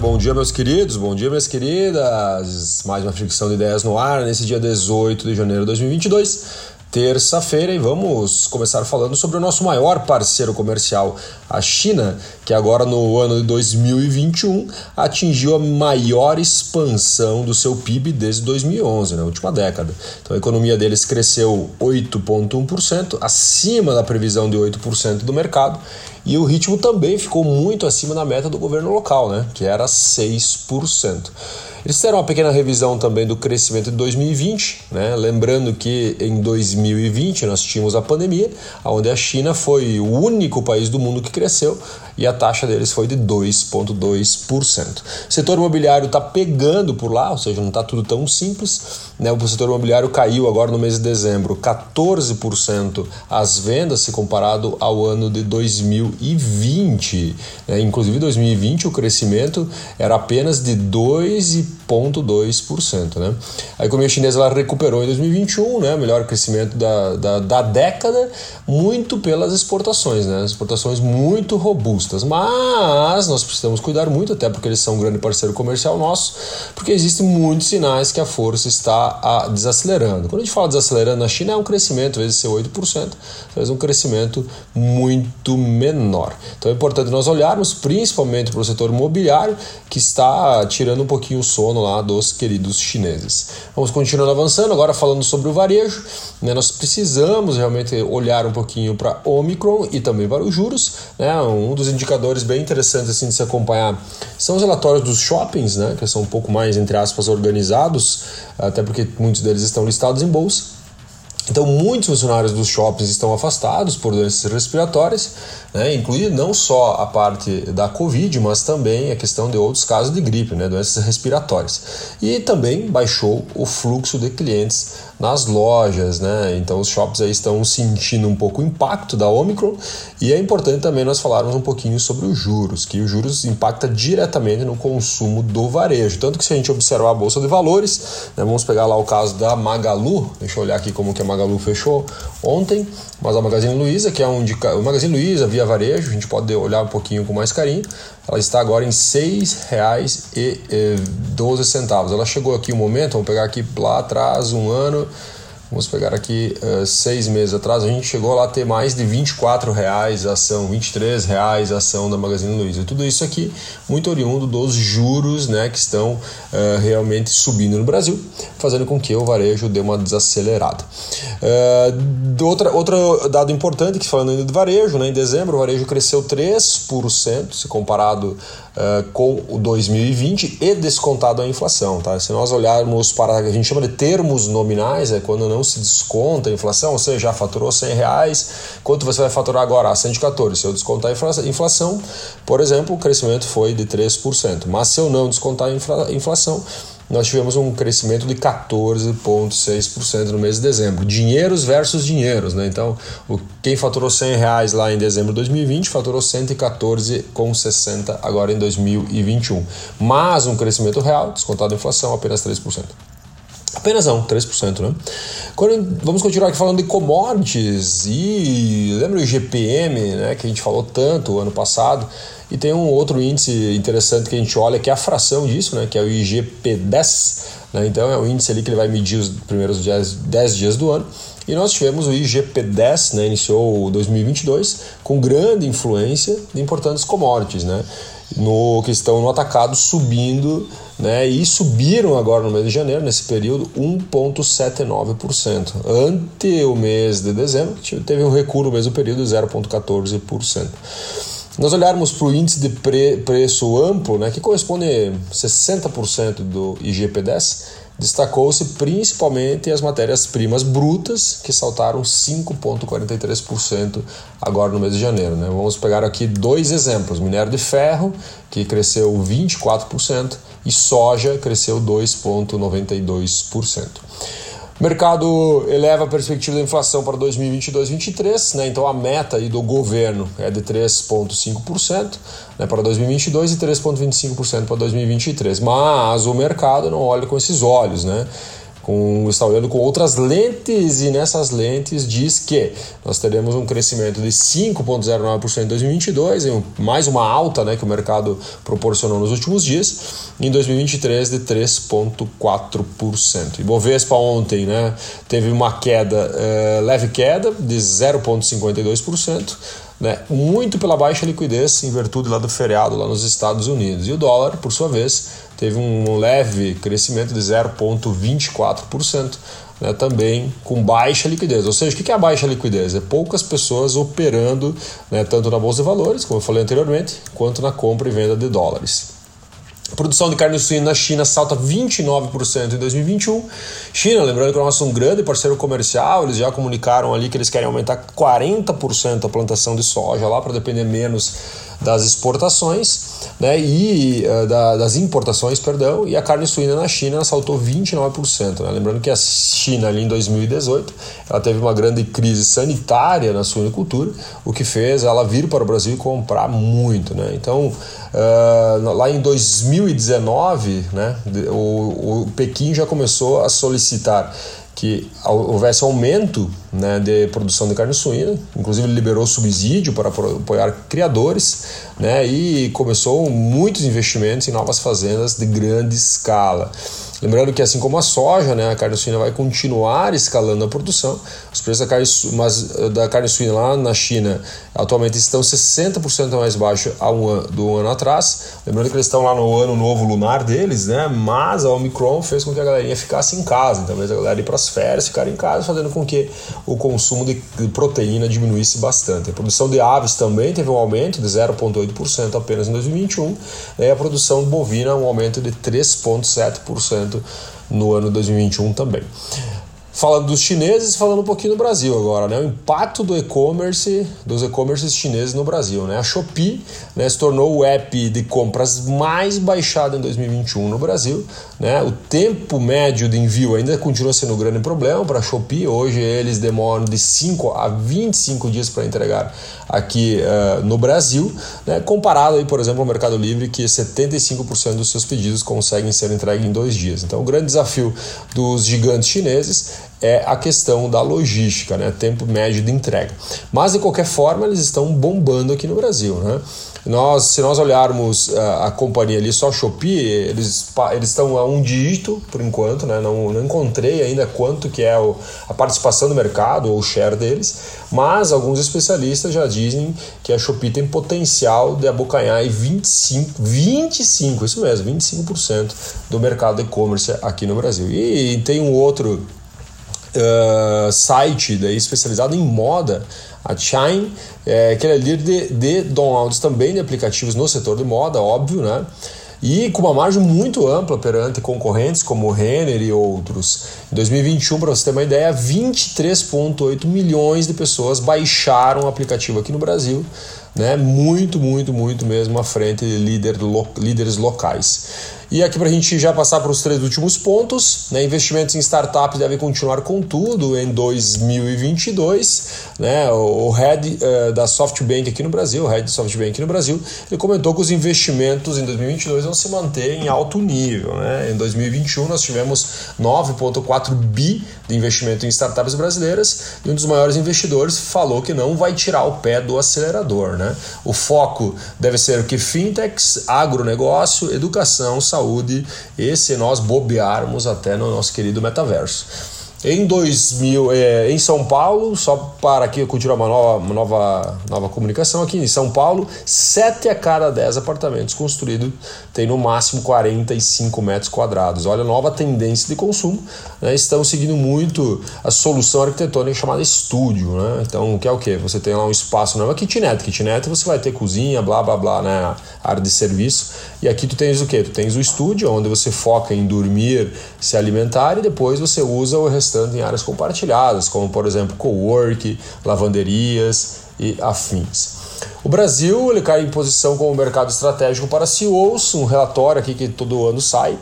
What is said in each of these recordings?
bom dia, meus queridos, bom dia, minhas queridas. Mais uma fricção de ideias no ar nesse dia 18 de janeiro de 2022 terça-feira e vamos começar falando sobre o nosso maior parceiro comercial, a China, que agora no ano de 2021 atingiu a maior expansão do seu PIB desde 2011, na última década. Então a economia deles cresceu 8,1%, acima da previsão de 8% do mercado, e o ritmo também ficou muito acima da meta do governo local, né, que era 6%. Eles fizeram uma pequena revisão também do crescimento de 2020, né? lembrando que em 2020 nós tínhamos a pandemia, onde a China foi o único país do mundo que cresceu e a taxa deles foi de 2,2%. O setor imobiliário está pegando por lá, ou seja, não está tudo tão simples. Né? O setor imobiliário caiu agora no mês de dezembro 14% as vendas se comparado ao ano de 2020. Né? Inclusive, em 2020 o crescimento era apenas de 2,2%. Né? A economia chinesa ela recuperou em 2021, né? melhor crescimento da, da, da década, muito pelas exportações, né? exportações muito robustas mas nós precisamos cuidar muito, até porque eles são um grande parceiro comercial nosso, porque existem muitos sinais que a força está a, desacelerando. Quando a gente fala desacelerando na China, é um crescimento, vezes ser 8%, mas um crescimento muito menor. Então é importante nós olharmos principalmente para o setor imobiliário, que está tirando um pouquinho o sono lá dos queridos chineses. Vamos continuando avançando, agora falando sobre o varejo, né, nós precisamos realmente olhar um pouquinho para Omicron e também para os juros, né, um dos indicadores bem interessantes assim de se acompanhar são os relatórios dos shoppings, né, que são um pouco mais entre aspas organizados, até porque muitos deles estão listados em bolsa. Então, muitos funcionários dos shoppings estão afastados por doenças respiratórias, né, incluindo não só a parte da Covid, mas também a questão de outros casos de gripe, né, doenças respiratórias. E também baixou o fluxo de clientes nas lojas, né? Então os shops aí estão sentindo um pouco o impacto da Omicron e é importante também nós falarmos um pouquinho sobre os juros, que os juros impacta diretamente no consumo do varejo. Tanto que se a gente observar a bolsa de valores, né, vamos pegar lá o caso da Magalu, deixa eu olhar aqui como que a Magalu fechou ontem, mas a Magazine Luiza, que é um indica... o Magazine Luiza via varejo, a gente pode olhar um pouquinho com mais carinho. Ela está agora em R$ 6,12. Ela chegou aqui um momento, vamos pegar aqui lá atrás, um ano, Vamos pegar aqui uh, seis meses atrás, a gente chegou lá a ter mais de 24 reais a ação, 23 reais a ação da Magazine Luiza. Tudo isso aqui muito oriundo dos juros né, que estão uh, realmente subindo no Brasil, fazendo com que o varejo dê uma desacelerada. Uh, outra, outro dado importante, que falando ainda do varejo, né, em dezembro o varejo cresceu 3%, se comparado uh, com o 2020 e descontado a inflação. Tá? Se nós olharmos para a gente chama de termos nominais, é quando não se desconta a inflação, ou seja, já faturou 100 reais, quanto você vai faturar agora? Ah, 114. Se eu descontar a inflação, por exemplo, o crescimento foi de 3%. Mas se eu não descontar a inflação, nós tivemos um crescimento de 14,6% no mês de dezembro. Dinheiros versus dinheiros, né? Então, quem faturou 100 reais lá em dezembro de 2020 faturou 114,60 agora em 2021. Mas um crescimento real, descontado a inflação, apenas 3%. Apenas não, 3%, né? Quando, vamos continuar aqui falando de commodities e lembra o IGPM, né, que a gente falou tanto ano passado, e tem um outro índice interessante que a gente olha, que é a fração disso, né, que é o IGP-10, né, então é o índice ali que ele vai medir os primeiros 10, 10 dias do ano, e nós tivemos o IGP-10, né, iniciou 2022, com grande influência de importantes commodities, né, no, que estão no atacado subindo né, e subiram agora no mês de janeiro, nesse período, 1,79%. Ante o mês de dezembro, teve um recuo no mesmo período de 0,14%. Nós olharmos para o índice de pre preço amplo, né, que corresponde a 60% do IGP-10, destacou-se principalmente as matérias-primas brutas, que saltaram 5,43% agora no mês de janeiro. Né? Vamos pegar aqui dois exemplos: minério de ferro, que cresceu 24%, e soja cresceu 2,92%. O mercado eleva a perspectiva da inflação para 2022-2023, né? então a meta aí do governo é de 3,5% né, para 2022 e 3,25% para 2023. Mas o mercado não olha com esses olhos. Né? Com, está olhando com outras lentes e nessas lentes diz que nós teremos um crescimento de 5,09% em 2022, mais uma alta né, que o mercado proporcionou nos últimos dias, em 2023 de 3,4%. E Bovespa ontem né, teve uma queda, eh, leve queda de 0,52%, né, muito pela baixa liquidez em virtude lá do feriado lá nos Estados Unidos. E o dólar, por sua vez, teve um leve crescimento de 0,24%. Né, também com baixa liquidez. Ou seja, o que é a baixa liquidez? É poucas pessoas operando né, tanto na Bolsa de Valores, como eu falei anteriormente, quanto na compra e venda de dólares. A produção de carne suína na China salta 29% em 2021. China, lembrando que é um grande parceiro comercial, eles já comunicaram ali que eles querem aumentar 40% a plantação de soja lá para depender menos das exportações né, e uh, da, das importações, perdão, e a carne suína na China saltou 29%. Né? Lembrando que a China ali em 2018 ela teve uma grande crise sanitária na suinicultura, o que fez ela vir para o Brasil e comprar muito. Né? Então, uh, lá em 2019, né, o, o Pequim já começou a solicitar que houvesse aumento né, de produção de carne suína, inclusive liberou subsídio para apoiar criadores né, e começou muitos investimentos em novas fazendas de grande escala. Lembrando que assim como a soja, né, a carne suína vai continuar escalando a produção. Os preços da carne, mas, da carne suína lá na China atualmente estão 60% mais baixos um do ano atrás. Lembrando que eles estão lá no ano novo lunar deles, né? Mas a Omicron fez com que a galerinha ficasse em casa. Então, a galera ir para as férias, ficar em casa, fazendo com que o consumo de proteína diminuísse bastante. A produção de aves também teve um aumento de 0,8% apenas em 2021. Né, e a produção bovina um aumento de 3,7% no ano 2021 também. Falando dos chineses, falando um pouquinho do Brasil agora, né? O impacto do e-commerce, dos e-commerces chineses no Brasil, né? A Shopee né, se tornou o app de compras mais baixado em 2021 no Brasil, né? O tempo médio de envio ainda continua sendo um grande problema para a Shopee. Hoje eles demoram de 5 a 25 dias para entregar aqui uh, no Brasil, né? Comparado aí, por exemplo, ao Mercado Livre, que 75% dos seus pedidos conseguem ser entregues em dois dias. Então, o grande desafio dos gigantes chineses é a questão da logística, né? tempo médio de entrega. Mas de qualquer forma, eles estão bombando aqui no Brasil. Né? Nós, se nós olharmos a, ah, a companhia ali, só Shopee, eles, eles estão a um dígito por enquanto, né? não, não encontrei ainda quanto que é o, a participação do mercado ou o share deles, mas alguns especialistas já dizem que a Shopee tem potencial de abocanhar 25, 25, isso mesmo, 25% do mercado e-commerce aqui no Brasil. E, e tem um outro uh, site daí especializado em moda, a Chime, é, que é líder de, de downloads também de aplicativos no setor de moda, óbvio, né? E com uma margem muito ampla perante concorrentes como Renner e outros. Em 2021, para você ter uma ideia, 23,8 milhões de pessoas baixaram o aplicativo aqui no Brasil, né? Muito, muito, muito mesmo à frente de líder, lo, líderes locais. E aqui para a gente já passar para os três últimos pontos, né? investimentos em startups devem continuar com tudo em 2022. Né? O, head uh, da SoftBank aqui no Brasil, o head de SoftBank no Brasil, ele comentou que os investimentos em 2022 vão se manter em alto nível. Né? Em 2021 nós tivemos 9,4 bi de investimento em startups brasileiras e um dos maiores investidores falou que não vai tirar o pé do acelerador. Né? O foco deve ser o que fintechs, agronegócio, educação, saúde saúde e se nós bobearmos até no nosso querido metaverso. Em 2000, é, em São Paulo, só para aqui continuar uma nova, uma nova, nova comunicação aqui em São Paulo, 7 a cada 10 apartamentos construídos tem no máximo 45 metros quadrados. Olha nova tendência de consumo. Né? Estão seguindo muito a solução arquitetônica chamada estúdio. Né? Então, que é o que? Você tem lá um espaço, não é uma kitnet. Kitnet você vai ter cozinha, blá blá blá, né? área de serviço. E aqui tu tens o que? Tu tens o estúdio, onde você foca em dormir, se alimentar e depois você usa o restante restante em áreas compartilhadas, como por exemplo cowork, lavanderias e afins. O Brasil ele cai em posição como mercado estratégico para CEOs, um relatório aqui que todo ano sai,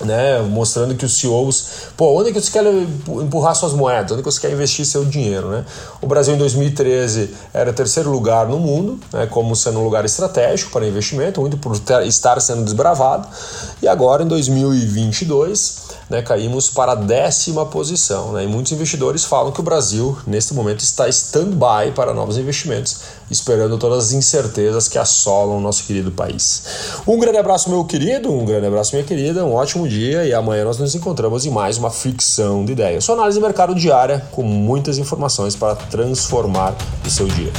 né, mostrando que os CEOs, pô, onde é que você quer empurrar suas moedas, onde é que você quer investir seu dinheiro, né? O Brasil em 2013 era terceiro lugar no mundo, né, como sendo um lugar estratégico para investimento, muito por estar sendo desbravado, e agora em 2022 né, caímos para a décima posição. Né, e muitos investidores falam que o Brasil, neste momento, está stand-by para novos investimentos, esperando todas as incertezas que assolam o nosso querido país. Um grande abraço, meu querido, um grande abraço, minha querida, um ótimo dia e amanhã nós nos encontramos em mais uma ficção de ideias. Sua análise de mercado diária com muitas informações para transformar o seu dia.